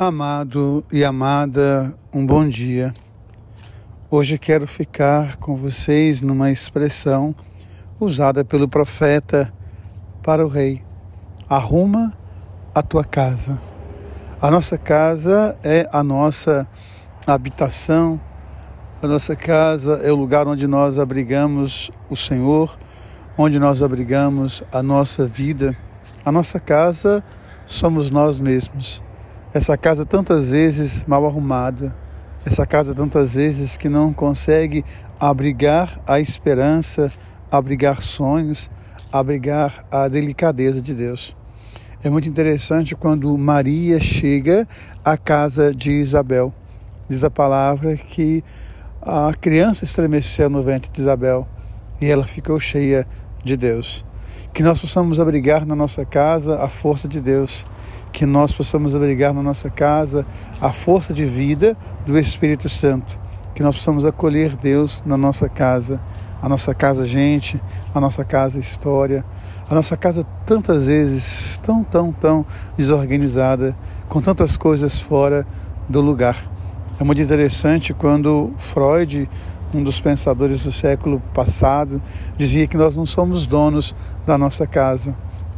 Amado e amada, um bom dia. Hoje quero ficar com vocês numa expressão usada pelo profeta para o rei: arruma a tua casa. A nossa casa é a nossa habitação, a nossa casa é o lugar onde nós abrigamos o Senhor, onde nós abrigamos a nossa vida. A nossa casa somos nós mesmos. Essa casa tantas vezes mal arrumada, essa casa tantas vezes que não consegue abrigar a esperança, abrigar sonhos, abrigar a delicadeza de Deus. É muito interessante quando Maria chega à casa de Isabel. Diz a palavra que a criança estremeceu no ventre de Isabel e ela ficou cheia de Deus. Que nós possamos abrigar na nossa casa a força de Deus que nós possamos abrigar na nossa casa a força de vida do Espírito Santo, que nós possamos acolher Deus na nossa casa, a nossa casa gente, a nossa casa história, a nossa casa tantas vezes tão, tão, tão desorganizada, com tantas coisas fora do lugar. É muito interessante quando Freud, um dos pensadores do século passado, dizia que nós não somos donos da nossa casa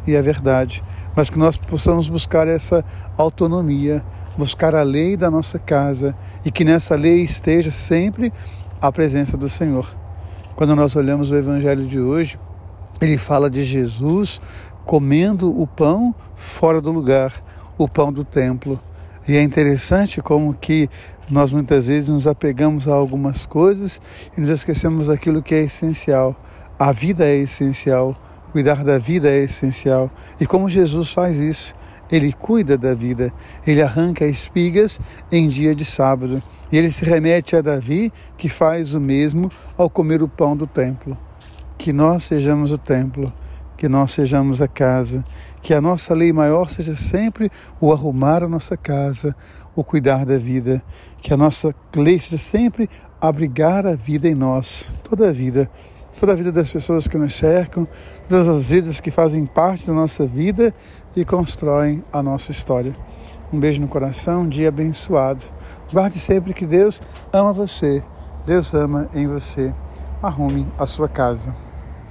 e é verdade, mas que nós possamos buscar essa autonomia, buscar a lei da nossa casa e que nessa lei esteja sempre a presença do Senhor. Quando nós olhamos o Evangelho de hoje, ele fala de Jesus comendo o pão fora do lugar, o pão do templo. E é interessante como que nós muitas vezes nos apegamos a algumas coisas e nos esquecemos daquilo que é essencial. A vida é essencial, Cuidar da vida é essencial. E como Jesus faz isso? Ele cuida da vida, ele arranca espigas em dia de sábado. E ele se remete a Davi, que faz o mesmo ao comer o pão do templo. Que nós sejamos o templo, que nós sejamos a casa, que a nossa lei maior seja sempre o arrumar a nossa casa, o cuidar da vida, que a nossa lei seja sempre abrigar a vida em nós, toda a vida toda a vida das pessoas que nos cercam, todas as vidas que fazem parte da nossa vida e constroem a nossa história. Um beijo no coração, um dia abençoado. Guarde sempre que Deus ama você, Deus ama em você. Arrume a sua casa.